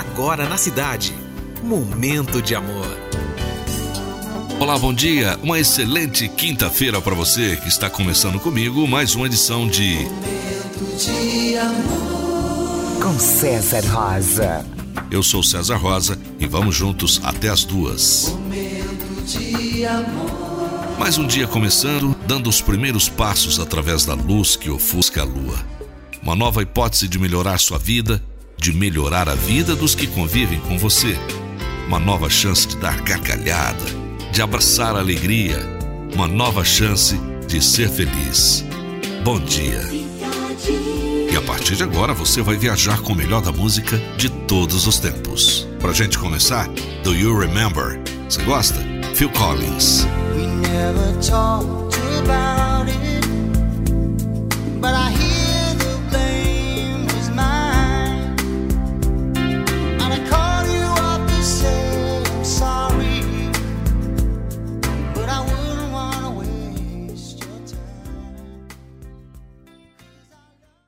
agora na cidade. Momento de amor. Olá, bom dia. Uma excelente quinta-feira para você que está começando comigo mais uma edição de Momento de amor. Com César Rosa. Eu sou César Rosa e vamos juntos até as duas. Momento de amor. Mais um dia começando, dando os primeiros passos através da luz que ofusca a lua. Uma nova hipótese de melhorar sua vida, de melhorar a vida dos que convivem com você. Uma nova chance de dar gargalhada, de abraçar a alegria. Uma nova chance de ser feliz. Bom dia. E a partir de agora você vai viajar com o melhor da música de todos os tempos. Pra gente começar, Do You Remember? Você gosta? Phil Collins. We never about